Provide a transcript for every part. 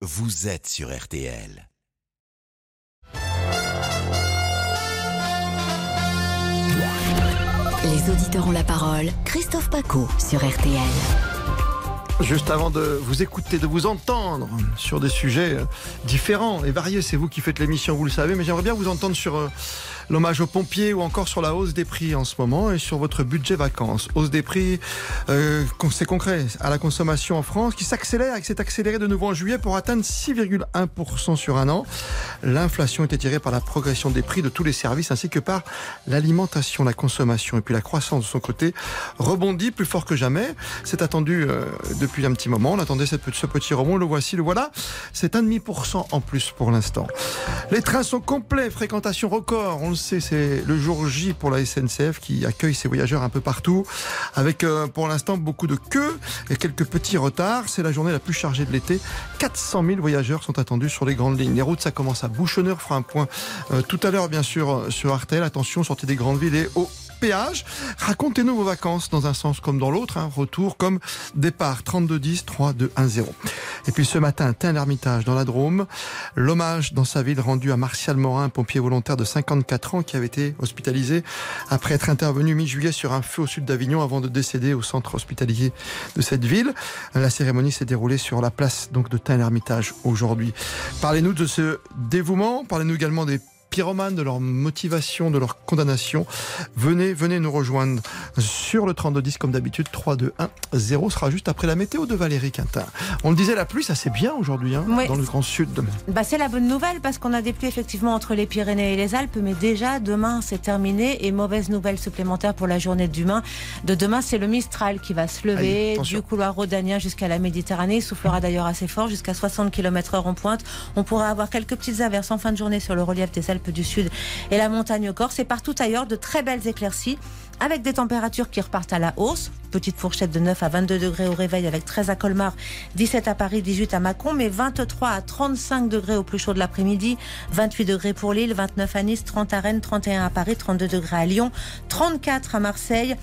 vous êtes sur RTL. Les auditeurs ont la parole. Christophe Paco sur RTL. Juste avant de vous écouter, de vous entendre sur des sujets euh, différents et variés, c'est vous qui faites l'émission, vous le savez, mais j'aimerais bien vous entendre sur euh, l'hommage aux pompiers ou encore sur la hausse des prix en ce moment et sur votre budget vacances. Hausse des prix, euh, c'est concret, à la consommation en France qui s'accélère et qui s'est accéléré de nouveau en juillet pour atteindre 6,1% sur un an. L'inflation était tirée par la progression des prix de tous les services ainsi que par l'alimentation, la consommation et puis la croissance de son côté rebondit plus fort que jamais. C'est attendu euh, depuis un petit moment. On attendait ce petit rebond. Le voici, le voilà. C'est 1,5% en plus pour l'instant. Les trains sont complets, fréquentation record. C'est le jour J pour la SNCF qui accueille ses voyageurs un peu partout, avec euh, pour l'instant beaucoup de queues et quelques petits retards. C'est la journée la plus chargée de l'été. 400 000 voyageurs sont attendus sur les grandes lignes. Les routes, ça commence à bouchonner. On fera un point euh, tout à l'heure, bien sûr, sur Artel. Attention, sortez des grandes villes et au péage. Racontez-nous vos vacances dans un sens comme dans l'autre. Hein. Retour comme départ 32 10 3 2 1 0. Et puis ce matin, Tain l'Ermitage dans la Drôme. L'hommage dans sa ville rendu à Martial Morin, pompier volontaire de 54 ans qui avait été hospitalisé après être intervenu mi-juillet sur un feu au sud d'Avignon avant de décéder au centre hospitalier de cette ville. La cérémonie s'est déroulée sur la place donc de Tain l'Ermitage aujourd'hui. Parlez-nous de ce dévouement. Parlez-nous également des pyromanes, de leur motivation, de leur condamnation. Venez, venez nous rejoindre sur le 3210 comme d'habitude. 3, 2, 1, 0 sera juste après la météo de Valérie Quintin. On le disait, la pluie, ça c'est bien aujourd'hui hein, Oui. dans le Grand Sud. Bah, c'est la bonne nouvelle parce qu'on a des pluies effectivement entre les Pyrénées et les Alpes, mais déjà demain c'est terminé et mauvaise nouvelle supplémentaire pour la journée de demain. De demain, c'est le Mistral qui va se lever du couloir rhodanien jusqu'à la Méditerranée. Il soufflera d'ailleurs assez fort, jusqu'à 60 km/h en pointe. On pourra avoir quelques petites averses en fin de journée sur le relief des Alpes du Sud et la montagne corse et partout ailleurs de très belles éclaircies avec des températures qui repartent à la hausse. Petite fourchette de 9 à 22 degrés au réveil avec 13 à Colmar, 17 à Paris, 18 à Mâcon, mais 23 à 35 degrés au plus chaud de l'après-midi, 28 degrés pour Lille, 29 à Nice, 30 à Rennes, 31 à Paris, 32 degrés à Lyon, 34 à Marseille.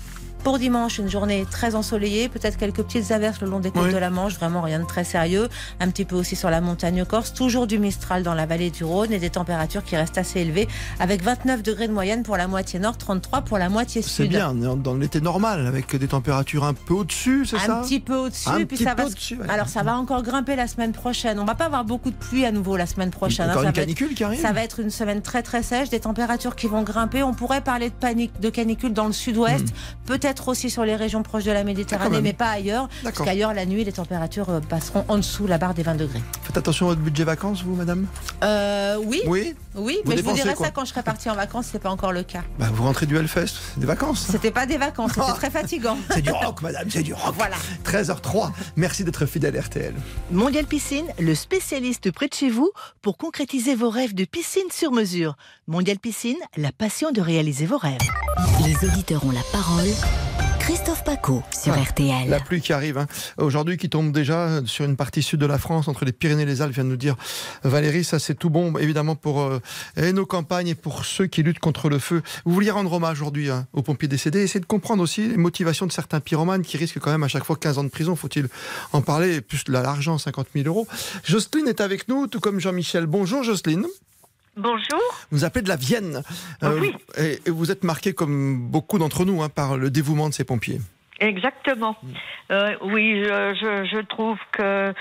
Pour dimanche, une journée très ensoleillée, peut-être quelques petites averses le long des côtes Oui. de la Manche, vraiment rien de très sérieux. Un petit peu aussi sur la montagne corse, toujours du Mistral dans la vallée du Rhône et des températures qui restent assez élevées, avec 29 degrés de moyenne pour la moitié nord, 33 pour la moitié sud. C'est bien, dans dans l'été normal, avec des températures un peu au-dessus, c'est ça Un petit peu au-dessus, puis ça va. ouais. Alors ça va encore grimper la semaine prochaine. On va pas avoir beaucoup de pluie à nouveau la semaine prochaine. hein. Encore Ça une va être- canicule qui arrive ça va être une semaine très très sèche, des températures qui vont grimper. On pourrait parler de panique, de canicule dans le sud-ouest, peut-être aussi sur les régions proches de la. Ah, Méditerranée, mais pas ailleurs. Parce qu'ailleurs, la nuit, les températures euh, passeront en dessous la barre des 20 degrés. Faites attention à votre budget vacances, vous, madame Euh, oui, Oui oui, Vous mais je vous dirai ça quand je serai partie en vacances. C'est pas encore le cas. bah, Vous rentrez du Hellfest, c'est des vacances. C'était pas des vacances, c'était Ah. très fatigant. C'est du rock, madame, c'est du rock. Voilà. 13h03, merci d'être fidèle à RTL. Mondial Piscine, le spécialiste près de chez vous pour concrétiser vos rêves de piscine sur mesure. Mondial Piscine, la passion de réaliser vos rêves. Les auditeurs ont la parole. Christophe Paco sur. RTL. La pluie qui arrive, hein. aujourd'hui qui tombe déjà sur une partie sud de la France, entre les Pyrénées et les Alpes, vient de nous dire Valérie, ça c'est tout bon, évidemment pour euh, et nos campagnes et pour ceux qui luttent contre le feu. Vous vouliez rendre hommage aujourd'hui hein, aux pompiers décédés, essayer de comprendre aussi les motivations de certains pyromanes qui risquent quand même à chaque fois 15 ans de prison, faut-il en parler, et plus de l'argent, 50 000 euros. Jocelyne est avec nous, tout comme Jean-Michel. Bonjour Jocelyne. Bonjour. Vous appelez de la Vienne. Euh, Oui. et, et vous êtes marqué comme beaucoup d'entre nous hein, par le dévouement de ces pompiers. Exactement. Euh, oui, je, je, je trouve que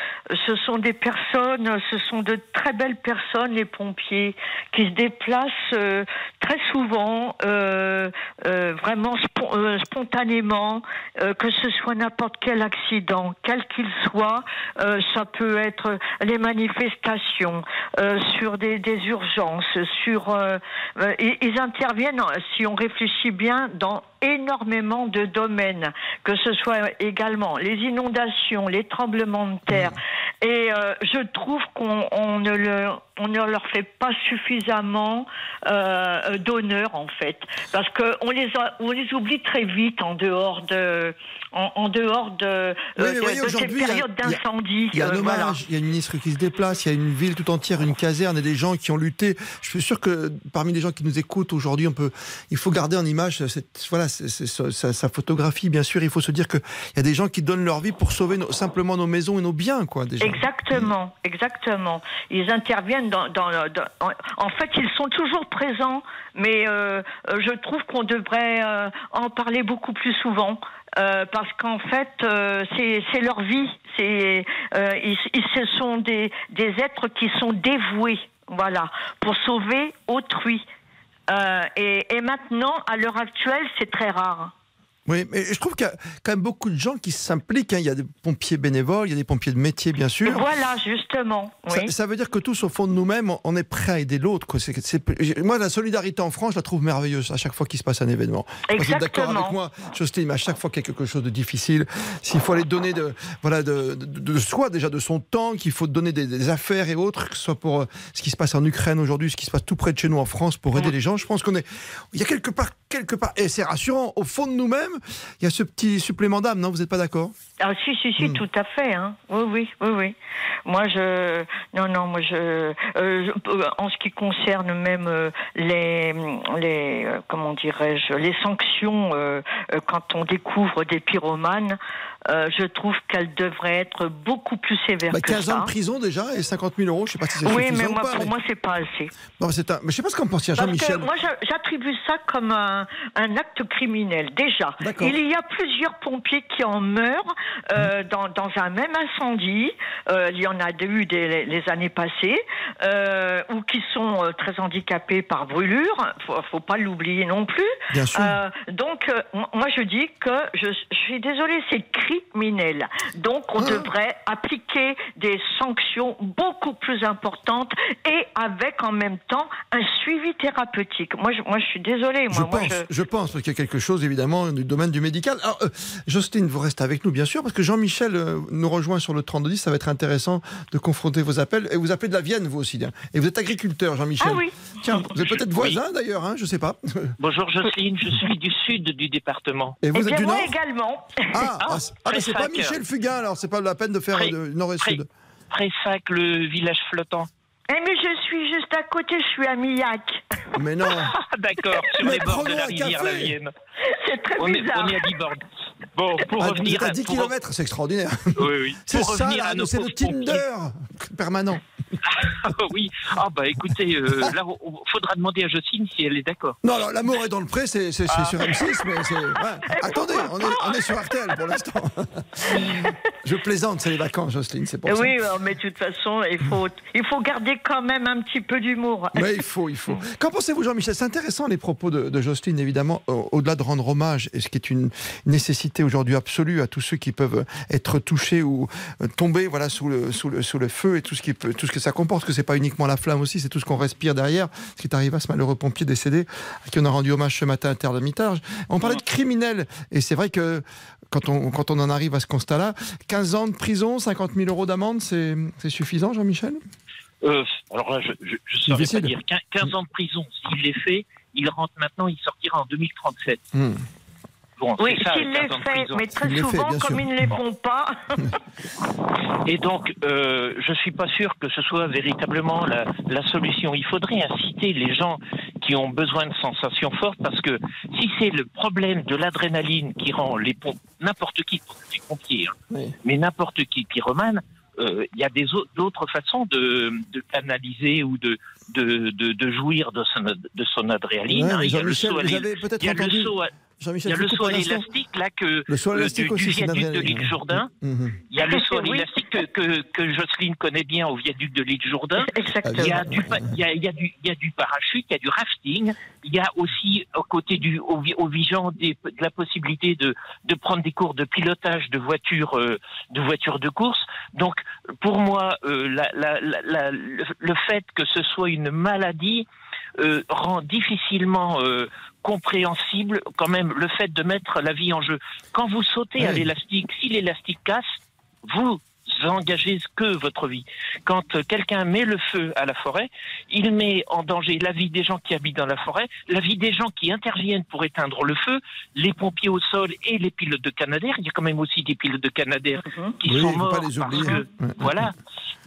ce sont des personnes, ce sont de très belles personnes, les pompiers, qui se déplacent euh, très souvent, euh, euh, vraiment spon- euh, spontanément, euh, que ce soit n'importe quel accident, quel qu'il soit, euh, ça peut être les manifestations, euh, sur des, des urgences, sur ils interviennent, si on réfléchit bien, dans énormément de domaines, que ce soit également les inondations, les tremblements de terre. Et euh, je trouve qu'on on ne, le, on ne leur fait pas suffisamment euh, d'honneur en fait, parce que on les a, on les oublie très vite en dehors de en, en dehors de, euh, Oui, mais de- voyez, de ces aujourd'hui, il y a- périodes il y a- d'incendie. Il y a un euh, hommage, voilà. il y a une ministre qui se déplace, il y a une ville tout entière, une caserne et des gens qui ont lutté. Je suis sûr que parmi les gens qui nous écoutent aujourd'hui, on peut, il faut garder en image cette, voilà, sa, sa photographie, bien sûr. Il faut se dire qu'il y a des gens qui donnent leur vie pour sauver simplement nos maisons et nos biens, quoi. Déjà. Exactement, exactement. Ils interviennent dans, en, fait, ils sont toujours présents, mais euh, euh, je trouve qu'on devrait euh, en parler beaucoup plus souvent. parce qu'en fait, c'est leur vie. C'est ils, ils- ce sont des, des êtres qui sont dévoués, voilà, pour sauver autrui. Euh, et, et maintenant, à l'heure actuelle, c'est très rare. Oui, mais je trouve qu'il y a quand même beaucoup de gens qui s'impliquent. hein. Il y a des pompiers bénévoles, il y a des pompiers de métier, bien sûr. Voilà, justement. Ça, Oui. ça veut dire que tous, au fond de nous-mêmes, on- est prêt à aider l'autre. Moi, la solidarité en France, je la trouve merveilleuse à chaque fois qu'il se passe un événement. Vous êtes d'accord avec Exactement. moi, Jocelyne, à chaque fois qu'il y a quelque chose de difficile, s'il faut aller donner de, voilà, de, de, de soi, déjà de son temps, qu'il faut donner des, des affaires et autres, que ce soit pour euh, ce qui se passe en Ukraine aujourd'hui, ce qui se passe tout près de chez nous en France, pour aider les gens, je pense qu'on est. Il y a quelque part, quelque part, et c'est rassurant, au fond de nous-mêmes, il y a ce petit supplément d'âme, non Vous n'êtes pas d'accord? Ah si si si Hmm. tout à fait hein. Oui oui oui oui. Moi je non non moi je, euh, euh, en ce qui concerne même euh, les les comment dirais-je les sanctions euh, quand on découvre des pyromanes euh, je trouve qu'elles devraient être beaucoup plus sévères Bah, que 15 ans ça. de prison déjà et 50 000 euros, je sais pas si c'est oui mais ou moi pas. pour mais- moi c'est pas assez. C'est un... mais je sais pas ce qu'en pense Jean-Michel. que moi, j'a- j'attribue ça comme un, un acte criminel. Déjà, il y a plusieurs pompiers qui en meurent euh, dans, dans un même incendie. Euh, il y en a eu des, les, les années passées, ou qui sont très handicapés par brûlure. Faut, faut pas l'oublier non plus. Bien sûr. Donc, moi, je dis que je, je suis désolée, c'est criminel. Donc, on Ah. devrait appliquer des sanctions beaucoup plus importantes et avec en même temps un suivi thérapeutique. Moi, je, moi, je suis désolée. Moi, Je moi, pense, je... pense, parce qu'il y a quelque chose évidemment du domaine du médical. Alors, euh, Jocelyne, vous restez avec nous, bien sûr, parce que Jean-Michel euh, nous rejoint sur le 3210. Ça va être intéressant de confronter vos appels. Et vous appelez de la Vienne, vous aussi. hein. Et vous êtes agriculteur, Jean-Michel. Ah oui. Tiens, vous êtes peut-être Oui. voisin d'ailleurs, hein, je sais pas. Bonjour Jocelyne, je suis du sud du département. Et vous Eh êtes bien, du moi Nord? également. Ah, ah, c'est- ah, mais c'est pas. Michel Fugain, alors c'est pas la peine de faire Pré- Nord et Pré- Sud. Pressac, le village flottant. Eh, mais je suis juste à côté, je suis à Millac. Mais non. Ah d'accord, sur Mais les bords de la rivière la Vienne. C'est très On est, bizarre. on est à Liborne. Bon, pour Ah, vous revenir à 10 pour- km, c'est extraordinaire. Oui, oui. C'est ça, à c'est le. Tinder permanent. oui. Ah bah écoutez, euh, là, il faudra demander à Jocelyne si elle est d'accord. Non, alors l'amour est dans le pré, c'est c'est- c'est Ah. sur M6, mais c'est. ouais. Attendez, on est, on est sur RTL pour l'instant. Je plaisante, c'est les vacances, Jocelyne, c'est pour ça. Oui, mais de toute façon, il faut, il faut garder quand même un petit peu d'humour. Mais il faut, il faut. Qu'en pensez-vous, Jean-Michel? C'est intéressant les propos de, de Jocelyne, évidemment, au- au-delà de rendre hommage, et ce qui est une nécessité aujourd'hui absolue à tous ceux qui peuvent être touchés ou euh, tomber voilà, sous, le, sous, le, sous le feu et tout ce, qui peut, tout ce que ça comporte, que c'est pas uniquement la flamme aussi, c'est tout ce qu'on respire derrière, ce qui est arrivé à ce malheureux pompier décédé, à qui on a rendu hommage ce matin à Terre d'Amitage. On parlait de criminels, et c'est vrai que quand on, quand on en arrive à ce constat-là, 15 ans de prison, 50 000 euros d'amende, c'est suffisant, Jean-Michel? Euh, alors là, je ne saurais Difficile. pas dire. 15 15 ans de prison, s'il l'est fait, il rentre maintenant, il sortira en 2037. Hmm. Bon, Oui, 15 les fait, mais très fait, souvent, comme sûr. ils ne les font pas, Et donc, euh, je suis pas sûr que ce soit véritablement la, la solution. Il faudrait inciter les gens qui ont besoin de sensations fortes, parce que si c'est le problème de l'adrénaline qui rend les pom- n'importe qui, les pompiers, hein, Oui. mais n'importe qui pyromane, euh, il y a des d'autres façons de, de canaliser ou de, de, de, de jouir de son, de son adrénaline. Ouais, hein. Il y a le saut à il y a le entendu. saut à- il Jean-Michel, y a je le vous saut coupe à un instant. l'élastique là que Le euh, du, aussi, viaduc de l'île Jourdain. Mhm. Il y a le saut à Oui. l'élastique que, que, que Jocelyne connaît bien au viaduc de l'île Jourdain. Il y, exactement. a du, pa- il, y a, il, y a du, il y a du parachute, il y a du rafting, il y a aussi au côté du au, vi- au Vigan des- de la possibilité de, de prendre des cours de pilotage de voitures euh, de voitures de course. Donc pour moi, euh, la, la, la, la- le, le fait que ce soit une maladie euh, rend difficilement euh, compréhensible quand même le fait de mettre la vie en jeu. Quand vous sautez à l'élastique, si l'élastique casse, vous engagez que votre vie. Quand quelqu'un met le feu à la forêt, il met en danger la vie des gens qui habitent dans la forêt, la vie des gens qui interviennent pour éteindre le feu, les pompiers au sol et les pilotes de Canadair. Il y a quand même aussi des pilotes de Canadair Mhm. qui Oui, sont pas morts parce que voilà.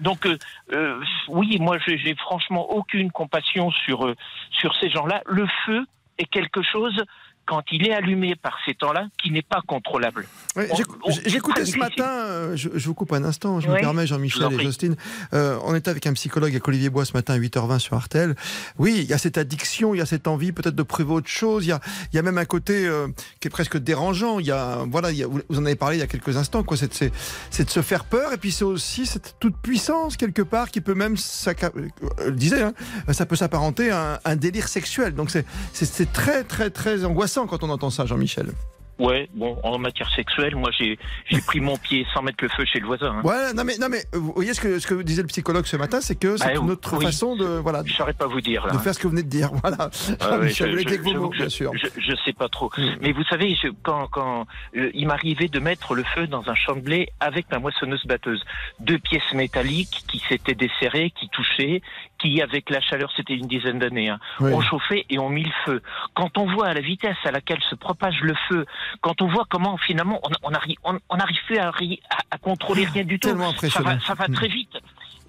Donc euh, euh, oui, moi j'ai j'ai franchement aucune compassion sur euh, sur ces gens-là. Le feu est quelque chose quand il est allumé par ces temps-là, qui n'est pas contrôlable. J'écoutais ce matin, euh, je, je vous coupe un instant, je me permets Jean-Michel et. Justine. Euh, on était avec un psychologue, avec Olivier Bois ce matin à 8h20 sur Artel. Oui, il y a cette addiction, il y a cette envie peut-être de prouver autre chose, il y a, il y a même un côté euh, qui est presque dérangeant. Il y a, voilà, il y a- vous en avez parlé il y a quelques instants, quoi. C'est, de se faire peur et puis c'est aussi cette toute puissance quelque part qui peut même, euh, hein, ça peut s'apparenter à un, un délire sexuel. Donc c'est très très très angoissant quand on entend ça, Jean-Michel. Ouais, bon, en matière sexuelle, moi j'ai pris mon pied sans mettre le feu chez le voisin. hein. Ouais, non mais, non mais vous voyez ce que, ce que disait le psychologue ce matin, c'est que c'est Ah, une autre oui. façon de, voilà, Je saurais pas vous dire là. de faire ce que vous venez de dire. Voilà. Ah ouais, je- mots, bien sûr. Je, sais pas trop. Mm. Mais vous savez, quand, quand euh, il m'arrivait de mettre le feu dans un champ de blé avec ma moissonneuse batteuse, deux pièces métalliques qui s'étaient desserrées, qui touchaient, qui avec la chaleur, c'était une dizaine d'années, hein, Oui. on chauffait et on mit le feu. Quand on voit à la vitesse à laquelle se propage le feu, quand on voit comment finalement on on arrive on, plus à, à, à contrôler rien du tout, ça va, ça va Mm. très vite.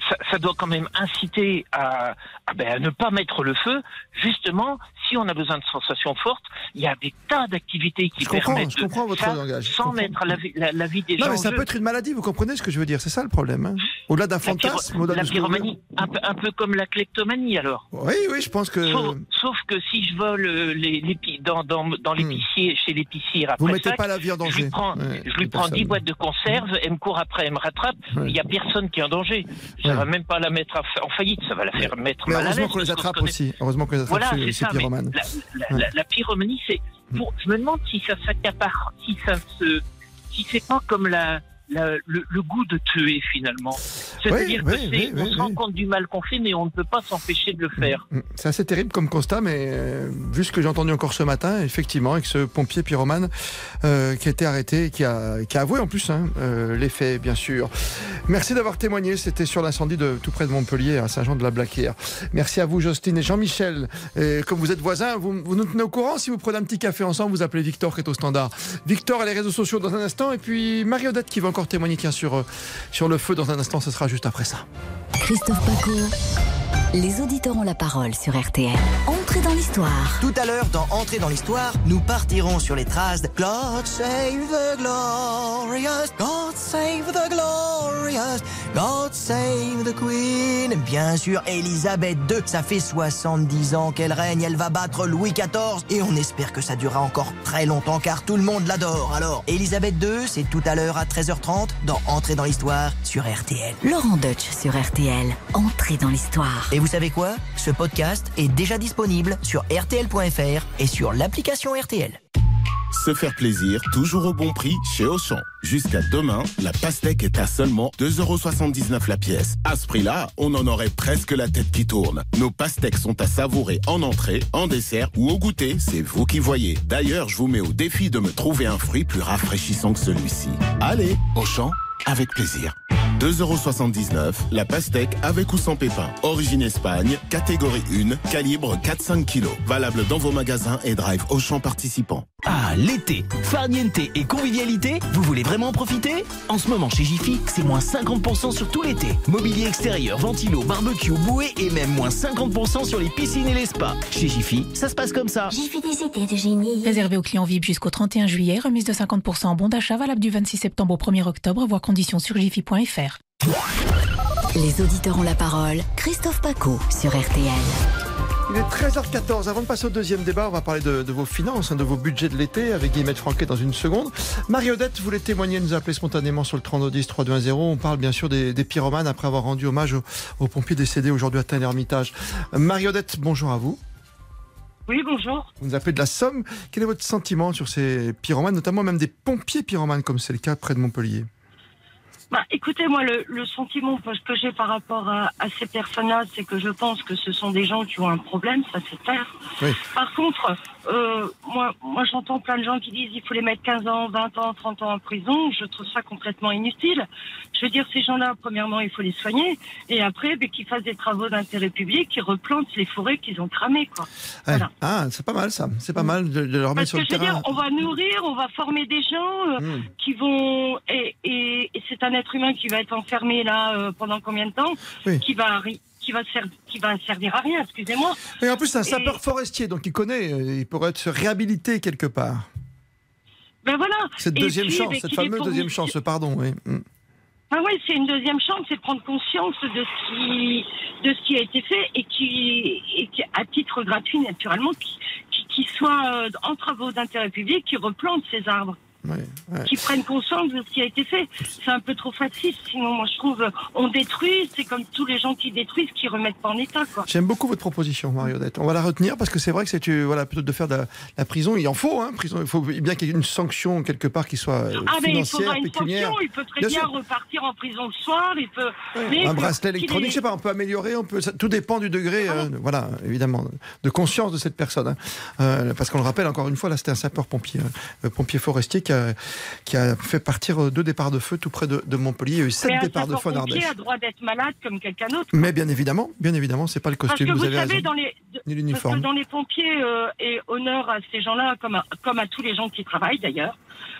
Ça, ça doit quand même inciter à, à, ben, à ne pas mettre le feu. Justement, si on a besoin de sensations fortes, il y a des tas d'activités qui Je permettent je de comprends votre ça langage. je sans comprends. mettre la, vie- la, la vie des Non, gens mais ça peut être une maladie, vous comprenez ce que je veux dire C'est ça le problème. hein Au-delà d'un La, pyro- fantasme, au-delà la vous voulez. pyromanie, un peu, un peu comme la kleptomanie alors. Oui, oui, je pense que. Sauf, sauf que si je vole euh, les, les pi- dans, dans, dans l'épicier, chez l'épicier Hmm. Vous après mettez sac, pas la vie en je danger. lui prends, Ouais, je lui prends 10 personnes. boîtes de conserve, elle me court après, elle me rattrape. Il Ouais. n'y a personne qui est en danger. Va même pas la mettre en faillite, ça va la faire mettre Mais mal heureusement qu'on les attrape aussi. Heureusement qu'on les attrape, Voilà, ces, c'est ces ça. mais pyromanes. la, la- la- la pyromanie, c'est. Pour, je me demande si ça s'accapare, si ça se, si c'est pas comme la, la- le, le goût de tuer finalement. C'est-à-dire Oui, que oui, c'est, oui, on se rend compte du mal qu'on fait, mais on ne peut pas s'empêcher de le faire. Mm. C'est assez terrible comme constat, mais euh, vu ce que j'ai entendu encore ce matin, effectivement, avec ce pompier pyromane euh, qui a été arrêté et qui a, qui a avoué en plus hein, euh, les faits, bien sûr. Merci d'avoir témoigné. C'était sur l'incendie de tout près de Montpellier, à Saint-Jean-de-la-Blaquière. Merci à vous, Justine et Jean-Michel. Comme vous êtes voisins, vous, vous nous tenez au courant. Si vous prenez un petit café ensemble, vous appelez Victor qui est au standard. Victor et les réseaux sociaux dans un instant. Et puis Marie-Odette qui va encore témoigner tiens, sur, euh, sur le feu dans un instant. Ce sera juste après ça. Christophe Paco. Les auditeurs ont la parole sur RTL. Dans l'histoire. Tout à l'heure, dans Entrer dans l'histoire, nous partirons sur les traces de God save the glorious, God save the glorious, God save the Queen. Bien sûr, Elisabeth II, ça fait 70 ans qu'elle règne, elle va battre Louis XIV et on espère que ça durera encore très longtemps car tout le monde l'adore. Alors, Elisabeth II, c'est tout à l'heure à 13h30 dans Entrer dans l'histoire sur RTL. Laurent Deutsch sur RTL. Entrez dans l'histoire. Et vous savez quoi? Ce podcast est déjà disponible sur rtl.fr et sur l'application RTL. Se faire plaisir, toujours au bon prix chez Auchan. Jusqu'à demain, la pastèque est à seulement 2,79€ la pièce. À ce prix-là, on en aurait presque la tête qui tourne. Nos pastèques sont à savourer en entrée, en dessert ou au goûter, c'est vous qui voyez. D'ailleurs, je vous mets au défi de me trouver un fruit plus rafraîchissant que celui-ci. Allez, Auchan, avec plaisir. 2,79€, la pastèque avec ou sans pépins. Origine Espagne, catégorie 1, calibre 4-5 kg. Valable dans vos magasins et drive Auchan participants. Ah, l'été Farniente et convivialité Vous voulez vraiment en profiter? En ce moment chez Jiffy, c'est moins 50% sur tout l'été. Mobilier extérieur, ventilo, barbecue, bouée et même moins 50% sur les piscines et les spas. Chez Jiffy, ça se passe comme ça. Fait des étés de génie. Réservé aux clients VIP jusqu'au 31 juillet, remise de 50% en bon d'achat valable du 26 septembre au 1er octobre, voire conditions sur jiffy.fr. Les auditeurs ont la parole. Christophe Paco sur RTL. Il est 13h14. Avant de passer au deuxième débat, on va parler de, de vos finances, hein, de vos budgets de l'été avec Guillemette Franquet dans une seconde. Marie-Odette voulait témoigner, nous appeler spontanément sur le 3210 3210. On parle bien sûr des, des pyromanes après avoir rendu hommage aux, aux pompiers décédés aujourd'hui à Tain-l'Hermitage. Marie-Odette, bonjour à vous. Oui, bonjour. Vous nous appelez de la Somme. Quel est votre sentiment sur ces pyromanes, notamment même des pompiers pyromanes, comme c'est le cas près de Montpellier? Bah, écoutez, moi, le, le sentiment que j'ai par rapport à, à ces personnes-là, c'est que je pense que ce sont des gens qui ont un problème, ça c'est clair. Oui. Par contre, euh, moi, moi j'entends plein de gens qui disent il faut les mettre 15 ans, 20 ans, 30 ans en prison. Je trouve ça complètement inutile. Je veux dire, ces gens-là, premièrement, il faut les soigner. Et après, ben, qu'ils fassent des travaux d'intérêt public, qu'ils replantent les forêts qu'ils ont cramées. Quoi. Ouais. Voilà. Ah, c'est pas mal ça. C'est pas mal de, de leur mettre Parce sur que le je veux dire, on va nourrir, on va former des gens euh, Mmh. qui vont et, et, et c'est un être humain qui va être enfermé là euh, pendant combien de temps Oui. Qui va arri- qui va, ser- qui va servir à rien, excusez-moi. Et en plus, c'est un Et- sapeur forestier, donc il connaît, euh, il pourrait se réhabiliter quelque part. Ben voilà. Cette Et deuxième puis, chance, ben, cette fameuse deuxième chance, pardon, oui. Mm. Ah oui, c'est une deuxième chance, c'est de prendre conscience de ce qui, de ce qui a été fait et qui, et qui à titre gratuit, naturellement, qui, qui, qui soit euh, en travaux d'intérêt public, qui replante ces arbres. Ouais, ouais. qui prennent conscience de ce qui a été fait. C'est un peu trop facile, sinon moi je trouve on détruit, c'est comme tous les gens qui détruisent, qui remettent pas en état. J'aime beaucoup votre proposition, Marionnette. On va la retenir parce que c'est vrai que c'est euh, voilà plutôt de faire de la, la prison, il en faut, hein, prison. Il faut bien qu'il y ait une sanction quelque part qui soit euh, Ah mais il financière, faudra une pécuniaire. sanction, il peut très Bien repartir en prison le soir, il peut... mais un bracelet électronique, ait- je sais pas, on peut améliorer, on peut, ça- tout dépend du degré, euh, voilà, évidemment, de conscience de cette personne. hein. Euh, parce qu'on le rappelle encore une fois, là, c'était un sapeur-pompier, euh, pompier forestier qui a, qui a fait partir euh, deux départs de feu tout près de, de Montpellier. Il y a eu sept un départs de feu en Ardèche. a droit d'être malade comme quelqu'un d'autre. Mais bien évidemment, bien évidemment, c'est pas le Parce costume. que vous, avez savez, raison. dans les, Ni parce que l'uniforme. dans les pompiers, euh, et honneur à ces gens-là, comme à, comme à tous les gens qui travaillent d'ailleurs,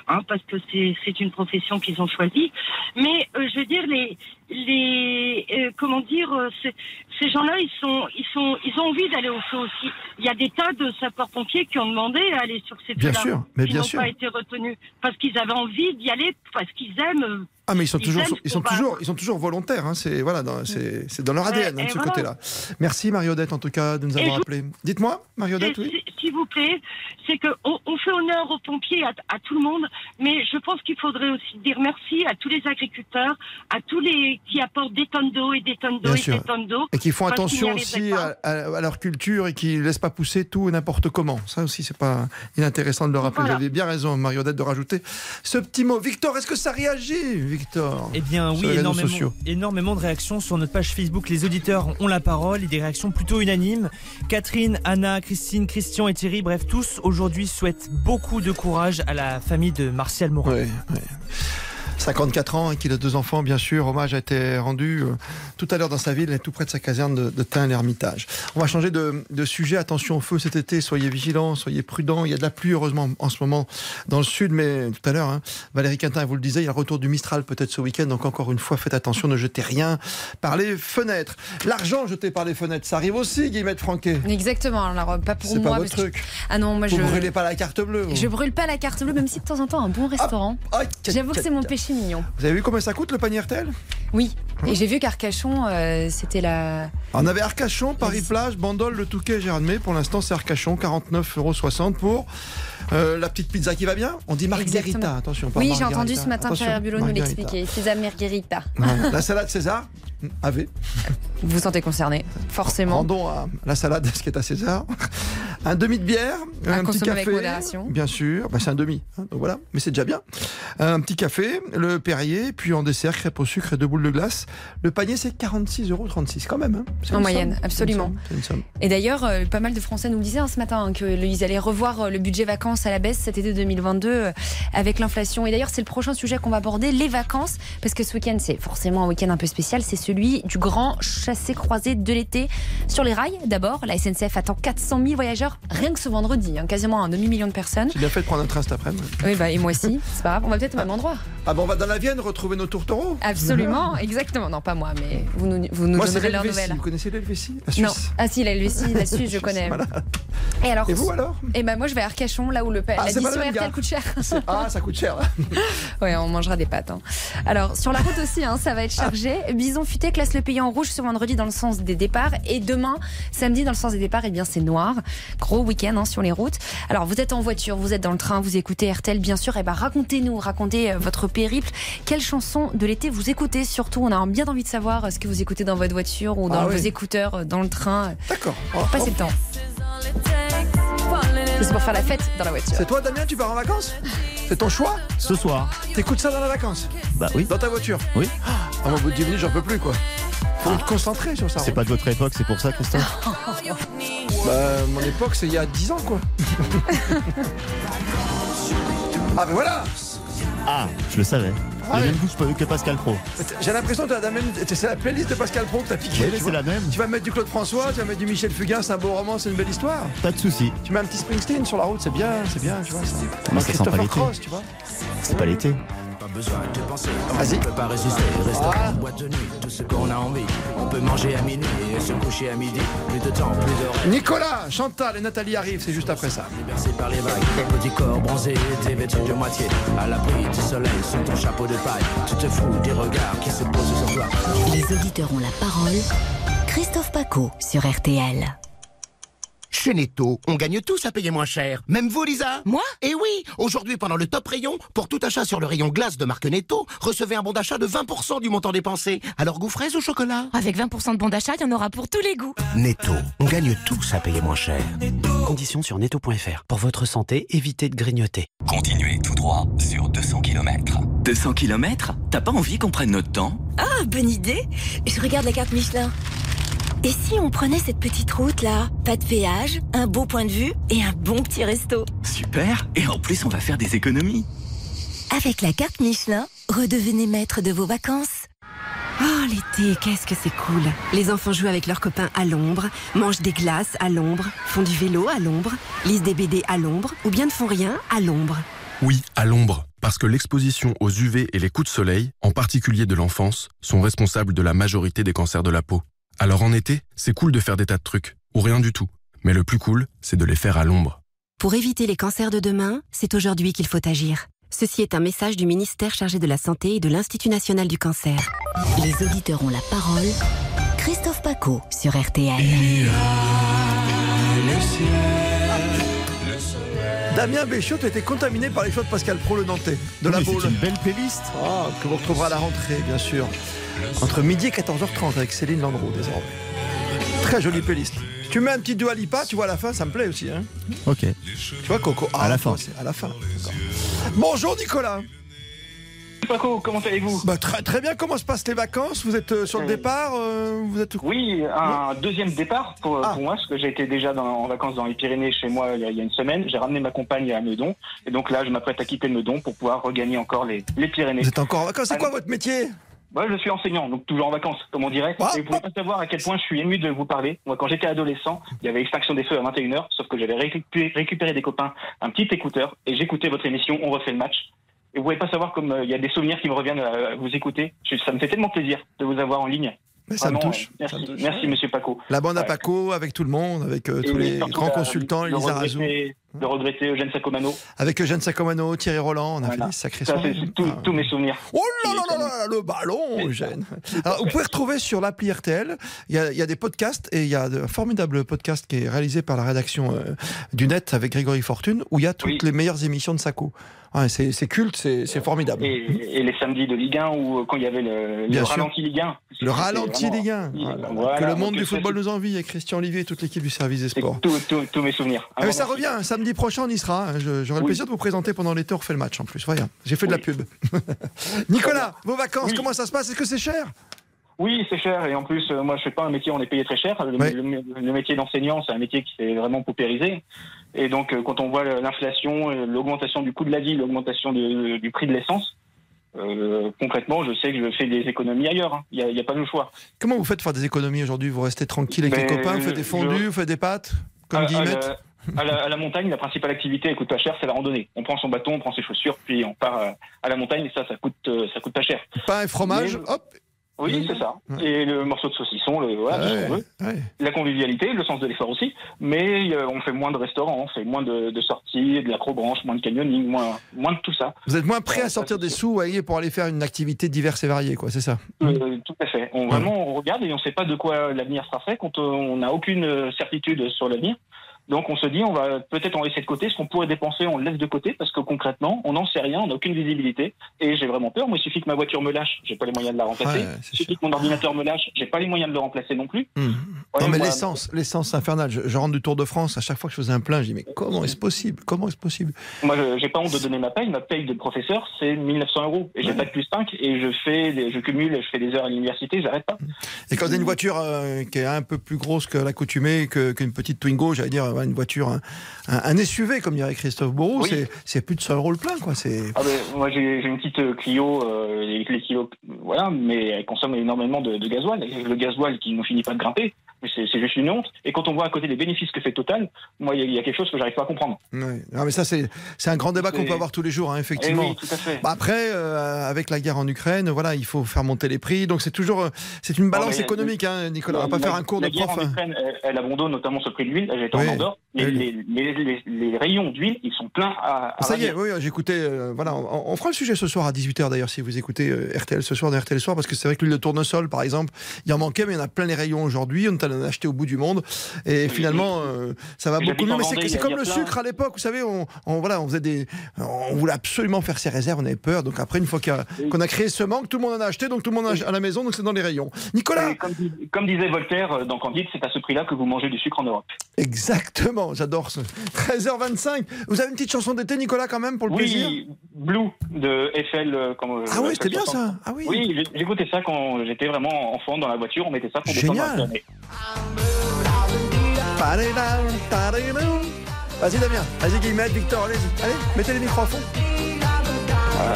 hein, parce que c'est c'est une profession qu'ils ont choisie. Mais euh, je veux dire, les, les euh, comment dire, c'est- ces gens-là, ils sont, ils sont, ils ont envie d'aller au feu aussi. Il y a des tas de sapeurs-pompiers qui ont demandé à aller sur ces Bien feux-là, sûr, mais qui n'ont pas été retenus parce qu'ils avaient envie d'y aller, parce qu'ils aiment. Ah mais ils sont Ils toujours, ils sont toujours, ils sont toujours volontaires. Hein, c'est voilà, dans- c'est dans leur Ouais, ADN hein, de ce côté-là. Merci Mariodette en tout cas de nous avoir je- appelé. Dites-moi, Mariodette, Et oui. si- S'il vous plaît, c'est que on, on fait honneur aux pompiers, à, à tout le monde, mais je pense qu'il faudrait aussi dire merci à tous les agriculteurs, à tous les qui apportent des tonnes d'eau et des tonnes d'eau et sûr. des tonnes d'eau. Et qui font attention aussi à, leur culture et qui ne laissent pas pousser tout et n'importe comment. Ça aussi, c'est pas inintéressant de le rappeler. Voilà. Vous avez bien raison, Mariodette, de rajouter ce petit mot. Victor, est-ce que ça réagit, Victor Eh bien oui, énormément, sociaux. énormément de réactions sur notre page Facebook. Les auditeurs ont la parole et des réactions plutôt unanimes. Catherine, Anna, Christine, Christian et Thierry, bref, tous aujourd'hui souhaitent beaucoup de courage à la famille de Martial Morin. Ouais, ouais. 54 ans et qu'il a deux enfants, bien sûr. Hommage a été rendu euh, tout à l'heure dans sa ville, tout près de sa caserne de, de Tain-l'Hermitage. On va changer de, de sujet. Attention au feu cet été. Soyez vigilants, soyez prudents. Il y a de la pluie, heureusement, en ce moment dans le sud. Mais tout à l'heure, hein, Valérie Quintin vous le disait, il y a le retour du Mistral peut-être ce week-end. Donc encore une fois, faites attention, ne jetez rien par les fenêtres. L'argent jeté par les fenêtres, ça arrive aussi, Guillemette Franquet. Exactement, alors pas pour moi. pas parce votre que- truc. Ah non, moi Vous je. brûlez pas la carte bleue. vous. Je brûle pas la carte bleue, même si de temps en temps un bon restaurant. Ah, J'avoue que c'est mon péché mignon. Vous avez vu combien ça coûte le panier RTL Oui, et j'ai vu qu'Arcachon, euh, c'était la. On avait Arcachon, Paris-Plage, Bandol, Le Touquet, Gérardmer. Pour l'instant, c'est Arcachon, 49,60€ pour euh, la petite pizza qui va bien. On dit Margherita, Exactement. attention. pas Oui, j'ai entendu ce matin Pierre Bulot nous l'expliquer. Pizza Margherita. Ouais. La salade César, AV. Vous vous sentez concerné, forcément. Rendons à la salade, ce qui est à César. Un demi de bière, un petit consommer avec café. modération. Bien sûr, Bah, c'est un demi. hein, donc voilà, mais c'est déjà bien. Un petit café, le Perrier, puis en dessert, crêpe au sucre et deux boules de glace. Le panier, c'est 46,36€ quand même. hein. En moyenne, absolument. somme, c'est une somme. Et d'ailleurs, euh, pas mal de Français nous le disaient hein, ce matin qu'ils allaient revoir euh, le budget vacances à la baisse cet été 2022 euh, avec l'inflation. Et d'ailleurs, c'est le prochain sujet qu'on va aborder, les vacances, parce que ce week-end, c'est forcément un week-end un peu spécial. C'est celui du grand chassé-croisé de l'été sur les rails. D'abord, la SNCF attend 400 000 voyageurs rien que ce vendredi, hein, quasiment un demi-million de personnes. J'ai bien fait de prendre un train cet après-midi. Oui, bah, et moi aussi, c'est pas grave. On va peut-être au même endroit. Ah bon, on va dans la Vienne retrouver nos tourtereaux Absolument, exactement. Non, pas moi, mais vous nous, vous nous Moi, donnerez leurs l'Helvétie. nouvelles. Vous connaissez l'Helvétie La Non. Suisse Ah si, la Helvétie, la Suisse, je connais. Voilà. Et alors Et vous alors? Et ben moi je vais à Arcachon, là où le Ah, c'est l'addition RTL coûte cher. Ah, ça coûte cher. ouais, on mangera des pâtes. hein. Alors sur la route aussi, hein, ça va être chargé. Bison classe le pays en rouge ce vendredi dans le sens des départs et demain samedi dans le sens des départs. Et bien c'est noir. Gros week-end hein, sur les routes. Alors vous êtes en voiture, vous êtes dans le train, vous écoutez RTL bien sûr. Et ben racontez-nous, racontez euh, votre périple. Quelle chanson de l'été vous écoutez Surtout, on a bien envie de savoir euh, ce que vous écoutez dans votre voiture ou dans Ah vos oui. écouteurs, euh, dans le train. D'accord. Passez le temps. C'est pour faire la fête dans la voiture. C'est toi, Damien, tu pars en vacances? C'est ton choix? Ce soir. T'écoutes ça dans la vacances? Bah oui. Dans ta voiture? Oui. Ah, moi, au bout de 10 minutes, j'en peux plus, quoi. Faut te concentrer sur ça. C'est pas de votre époque, c'est pour ça, Christophe Bah, mon époque, c'est il y a 10 ans, quoi. ah, mais voilà Ah, je le savais. Ah le même goût que- Pascal Pro. J'ai l'impression que t'as la même. C'est la playlist de Pascal Pro que t'as piqué. Oui, tu c'est la même. Tu vas mettre du Claude François, tu vas mettre du Michel Fugain, c'est un beau roman, c'est une belle histoire. Pas de souci. Tu mets un petit Springsteen sur la route, c'est bien, c'est bien, tu vois. Ça. Mais ça sent pas Christopher l'été. Cross, tu vois. C'est pas l'été. Besoin de penser. Vas-y. On peut pas résister, restons en boîte de nuit, tout ce qu'on a envie. On peut manger à minuit et se coucher à midi. Plus de temps, plus de. Nicolas, Chantal et Nathalie arrivent, c'est juste après ça. Bercé par les vagues, petit corps bronzé, t'es vêtu de moitié. À l'abri du soleil, sous ton chapeau de paille. Tu te fous des regards qui se posent sur toi. Les auditeurs ont la parole. Christophe Paco sur RTL. Chez Netto, on gagne tous à payer moins cher. Même vous, Lisa Moi Eh oui Aujourd'hui, pendant le top rayon, pour tout achat sur le rayon glace de marque Netto, recevez un bon d'achat de 20% du montant dépensé. Alors goût fraise ou chocolat Avec 20% de bon d'achat, il y en aura pour tous les goûts. Netto, on gagne tous à payer moins cher. Conditions sur netto.fr. Pour votre santé, évitez de grignoter. Continuez tout droit sur 200 km. 200 km T'as pas envie qu'on prenne notre temps? Ah, bonne idée Je regarde la carte Michelin. Et si on prenait cette petite route là Pas de péage, un beau point de vue et un bon petit resto. Super Et en plus, on va faire des économies. Avec la carte Michelin, redevenez maître de vos vacances. Oh, l'été, qu'est-ce que c'est cool. Les enfants jouent avec leurs copains à l'ombre, mangent des glaces à l'ombre, font du vélo à l'ombre, lisent des BD à l'ombre ou bien ne font rien à l'ombre. Oui, à l'ombre, parce que l'exposition aux UV et les coups de soleil, en particulier de l'enfance, sont responsables de la majorité des cancers de la peau. Alors en été, c'est cool de faire des tas de trucs, ou rien du tout. Mais le plus cool, c'est de les faire à l'ombre. Pour éviter les cancers de demain, c'est aujourd'hui qu'il faut agir. Ceci est un message du ministère chargé de la Santé et de l'Institut national du cancer. Les auditeurs ont la parole. Christophe Paco sur RTL. Damien Béchiot a été contaminé par les choix de Pascal Pro, le Nantais, de la Mais c'est Baule. une belle playlist. Ah, que vous retrouverez à la rentrée, bien sûr. Entre midi et 14h30 avec Céline Landreau, désormais. Très jolie playlist. Tu mets un petit Dua Lipa, tu vois à la fin, ça me plaît aussi. Hein Ok. tu vois, Coco À la fin. À la fin. Bonjour Nicolas. Paco, comment allez-vous Bah, très, très bien, comment se passent les vacances? Vous êtes euh, sur le départ euh, Vous êtes Oui, un deuxième départ pour, Ah. pour moi, parce que j'ai été déjà dans- en vacances dans les Pyrénées chez moi il y, a, il y a une semaine. J'ai ramené ma compagne à Meudon. Et donc là, je m'apprête à quitter Meudon pour pouvoir regagner encore les, les Pyrénées. Vous êtes encore en vacances? C'est quoi votre métier? Moi, je suis enseignant, donc toujours en vacances, comme on dirait. Ah, et vous pouvez pas savoir à quel point je suis ému de vous parler. Moi, quand j'étais adolescent, il y avait Extinction des Feux à 21h, sauf que j'avais récupéré des copains un petit écouteur et j'écoutais votre émission On refait le match. Et vous pouvez pas savoir comme euh, il y a des souvenirs qui me reviennent à vous écouter. Je- ça me fait tellement plaisir de vous avoir en ligne. Mais ça me touche, euh, Merci, ça me touche. merci Monsieur Paco. La bande à. Paco, avec tout le monde, avec euh, tous les grands la- consultants, Elisa Razou, Le regretter Eugène Sacomano. avec Eugène Sacomano, Thierry Roland, on a fait des sacrés Ça, c'est c'est tous- mes souvenirs. Oh là là là là, le ballon, Eugène. Alors, vous pouvez retrouver sur l'appli RTL, il y, a, il y a des podcasts et il y a un formidable podcast qui est réalisé par la rédaction euh, du net avec Grégory Fortune où il y a toutes les meilleures émissions de Saco. Ouais, c'est culte, c'est formidable. Et, et les samedis de Ligue 1 où euh, quand il y avait le, le ralenti Ligue 1. Le ralenti Ligue 1. Voilà. Voilà, que le monde du ça, football nous envie avec Christian Olivier et toute l'équipe du service des sports. Tous mes souvenirs. Ah, mais ça revient, samedi prochain on y sera. hein. J'aurai le plaisir de vous présenter pendant l'été, on refait le match en plus. Voilà, j'ai fait de la pub. Nicolas, vos vacances, comment ça se passe? Est-ce que c'est cher? Oui, c'est cher et en plus, euh, moi, je fais pas un métier où on est payé très cher. Le, Ouais. le- le métier d'enseignant, c'est un métier qui s'est vraiment paupérisé. Et donc, euh, quand on voit l'inflation, euh, l'augmentation du coût de la vie, l'augmentation du prix de l'essence, euh, concrètement, je sais que je fais des économies ailleurs. hein. Il n'y a, pas de choix. Comment vous faites faire des économies aujourd'hui? Vous restez tranquille avec les Ben, copains, vous faites des fondus, je- vous faites des pâtes Comme à Guillemette? la, à la- à la montagne, la principale activité, elle coûte pas cher, c'est la randonnée. On prend son bâton, on prend ses chaussures, puis on part euh, à la montagne, et ça, ça coûte, euh, ça coûte pas cher. Pain et fromage, Mais- hop Oui, c'est ça. Et le morceau de saucisson, le, voilà, tout ce qu'on veut. La convivialité, le sens de l'effort aussi. Mais euh, on fait moins de restaurants, on fait moins de, de sorties, de l'acrobranche, moins de canyoning, moins, moins de tout ça. Vous êtes moins prêt à sortir des sous, voyez, pour aller faire une activité diverse et variée, quoi, c'est ça? Euh, tout à fait. On, vraiment, on regarde et on ne sait pas de quoi l'avenir sera fait quand on n'a aucune certitude sur l'avenir. Donc on se dit, on va peut-être en laisser de côté. Ce qu'on pourrait dépenser, on le laisse de côté parce que concrètement, on n'en sait rien, on n'a aucune visibilité. Et j'ai vraiment peur. Moi, il suffit que ma voiture me lâche, j'ai pas les moyens de la remplacer. Ouais, il suffit que mon ordinateur me lâche, j'ai pas les moyens de le remplacer non plus. Hmm. Ouais, non mais l'essence, l'essence c'est infernal. Je, je rentre du Tour de France, à chaque fois que je faisais un plein, je dis mais comment est-ce possible? Comment est-ce possible? Moi, je- j'ai pas honte de donner ma paye. Ma paye de professeur, c'est 1900 euros. Et j'ai pas de plus 5 et je fais, je cumule, je fais des heures à l'université, j'arrête pas. Et quand vous avez une voiture euh, qui est un peu plus grosse que l'accoutumée, que- qu'une petite Twingo, j'allais dire une voiture, un, un- un SUV comme dirait Christophe Bourreau, Oui. c'est- c'est plus de 100 euros le plein quoi. C'est Ah ben, moi, j'ai une petite euh, Clio, euh, les, les kilos, voilà, mais elle consomme énormément de, de gasoil. Le gasoil qui ne finit pas de grimper. Mais c'est juste une honte. Et quand on voit à côté les bénéfices que fait Total, moi, il y, a- il y a quelque chose que j'arrive pas à comprendre. Ouais. Non, mais ça, c'est un grand débat qu'on peut avoir tous les jours, hein, effectivement. Eh oui, tout à fait. Bah, après, euh, avec la guerre en Ukraine, voilà, il faut faire monter les prix. Donc c'est toujours, euh, c'est une balance Non, mais- économique, hein, Nicolas. On va La- pas faire un cours de la guerre prof. en hein. Ukraine, elle, elle abandonne notamment sur le prix de l'huile. J'étais Oui. en Andorre. Les, les, les, les- les rayons d'huile, ils sont pleins à, à Ça y est, oui, j'écoutais. euh, voilà, on, on fera le sujet ce soir à 18h d'ailleurs, si vous écoutez euh, RTL ce soir, dans RTL Soir, parce que c'est vrai que l'huile de tournesol, par exemple, il en manquait, mais il y en a plein les rayons aujourd'hui. On en a acheté au bout du monde. Et finalement, euh, ça va beaucoup mieux. Mais c'est comme le plein. sucre à l'époque, vous savez, on, on- voilà, on faisait des. On voulait absolument faire ses réserves, on avait peur. Donc après, une fois qu'on a, créé ce manque, tout le monde en a acheté, donc tout le monde en a à la maison, donc c'est dans les rayons. Nicolas Comme, comme disait Voltaire dans Candide, c'est à ce prix-là que vous mangez du sucre en Europe. Exactement, j'adore ce. 13h25. Vous avez une petite chanson d'été, Nicolas, quand même, pour le plaisir? Oui, Blue de Eiffel. euh, Comme, Ah oui, c'était bien ça. Ah oui. J'écoutais ça quand j'étais vraiment enfant dans la voiture. On mettait ça pour Génial. Vas-y Damien, vas-y Guillemette, Victor, allez-y. Allez, mettez les micros à fond. Voilà.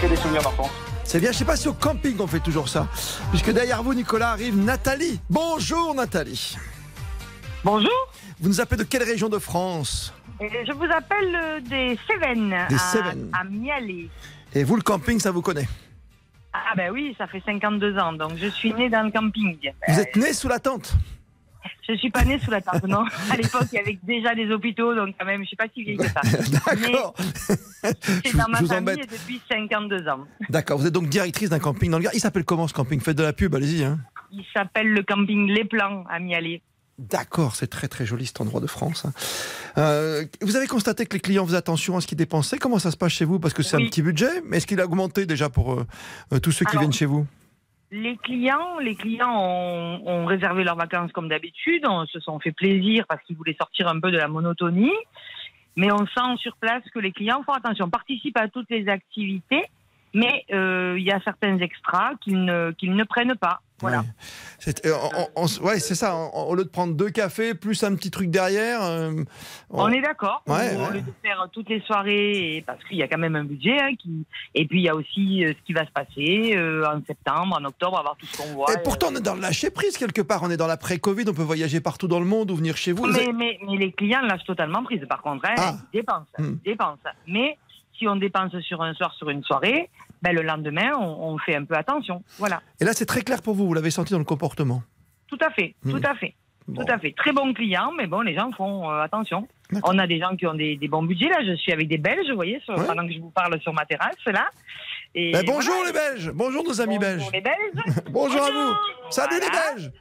Que des souvenirs d'enfance. C'est bien, je sais pas si au camping on fait toujours ça. Puisque derrière vous, Nicolas, arrive Nathalie. Bonjour Nathalie. Bonjour. Vous nous appelez de quelle région de France Et je vous appelle euh, des Cévennes. Des à, Cévennes. À Mialet. Et vous, le camping, ça vous connaît Ah ben oui, ça fait 52 ans, donc je suis née dans le camping. Vous êtes né sous la tente Je suis pas née sous la tente, non. À l'époque, il y avait déjà des hôpitaux, donc quand même, je suis pas si vieille que ça. D'accord. C'est dans ma je vous famille embête. depuis 52 ans. D'accord, vous êtes donc directrice d'un camping dans le Gard. Il s'appelle comment ce camping? Faites de la pub, allez-y. Hein. Il s'appelle le camping Les Plans à Mialet. D'accord, c'est très très joli cet endroit de France. hein. Euh, vous avez constaté que les clients faisaient attention à ce qu'ils dépensaient. Comment ça se passe chez vous? Parce que c'est un petit budget, mais est-ce qu'il a augmenté déjà pour euh, euh, tous ceux qui Alors, viennent chez vous? Les clients, les clients ont, ont réservé leurs vacances comme d'habitude, on se sont fait plaisir parce qu'ils voulaient sortir un peu de la monotonie. Mais on sent sur place que les clients font attention, participent à toutes les activités, mais euh, il y a certains extras qu'ils ne, qu'ils ne prennent pas. Voilà. Ouais. C'est euh, ouais, ça. au lieu de prendre deux cafés plus un petit truc derrière. euh, On est d'accord. Ouais, Au lieu de faire toutes les soirées, et- parce qu'il y a quand même un budget, hein, qui... et puis il y a aussi euh, ce qui va se passer en septembre, en octobre, avoir tout ce qu'on voit. Et pourtant, on est dans le lâcher prise quelque part. On est dans l'après-Covid. On peut voyager partout dans le monde ou venir chez vous. Mais les clients lâchent totalement prise. Par contre, hein, Ah. ils dépensent, Hmm. ils dépensent. Mais si on dépense sur un soir, sur une soirée, ben, le lendemain, on, on fait un peu attention. Voilà. Et là, c'est très clair pour vous. Vous l'avez senti dans le comportement. Tout à fait, Hmm. tout à fait. Tout à fait. Très bons clients, mais bon, les gens font euh, attention. On a des gens qui ont des, des bons budgets. Là, je suis avec des Belges, vous voyez, sur- pendant que je vous parle sur ma terrasse, là. Et Ben, bonjour voilà. les Belges. Bonjour nos amis belges. les Belges. bonjour à vous. Salut Voilà. les Belges.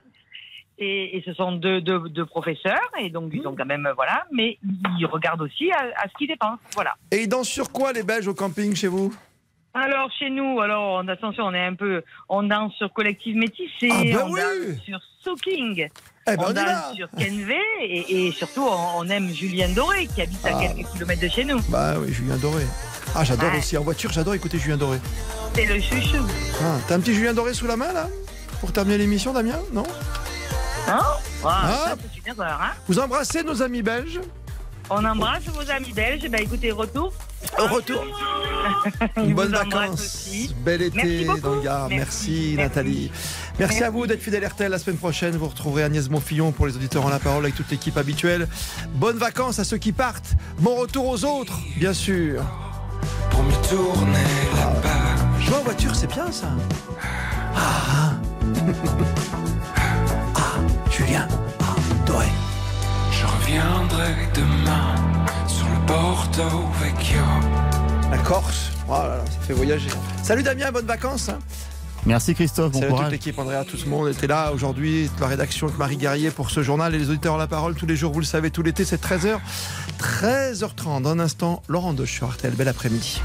Et, et ce sont deux, deux, deux professeurs, et donc Hmm. ils ont quand même, voilà, mais ils regardent aussi à, à ce qu'ils dépensent. Voilà. Et ils dansent sur quoi les Belges au camping chez vous? Alors chez nous, alors on- attention, on est un peu, on danse sur collective métissé, Ah, ben on oui. danse sur Soaking, Eh ben, on danse sur Kenvé et, et surtout on, on aime Julien Doré qui habite à Ah. quelques kilomètres de chez nous. Bah oui, Julien Doré. Ah, j'adore Ouais. aussi. En voiture, j'adore écouter Julien Doré. C'est le chouchou. Ah, T'as un petit Julien Doré sous la main là? Pour terminer l'émission, Damien? Non? Hein Ah, Ah. ça, c'est une erreur, hein Vous embrassez nos amis belges On embrasse vos amis belges. Ben écoutez, retour. Au retour. Embrassent vacances. Bel été dans le Gard. Merci, Nathalie. Merci, à vous d'être fidèle RTL. La semaine prochaine, vous retrouverez Agnès Monfillon pour les auditeurs en la parole avec toute l'équipe habituelle. Bonnes vacances à ceux qui partent. Bon retour aux autres, bien sûr. Pour m'y tourner la page. Jouer en voiture, c'est bien ça. Ah, ah reviendrai demain sur le Porto Vecchio. La Corse. Oh là là, ça fait voyager. Salut Damien, bonnes vacances. hein. Merci Christophe, bon Salut à toute l'équipe, Andrea, tout le monde était là aujourd'hui, toute la rédaction avec Marie Guerrier pour ce journal et les auditeurs ont la parole tous les jours, vous le savez, tout l'été, c'est 13h. 13h30, dans un instant, Laurent Doche sur RTL, bel après-midi.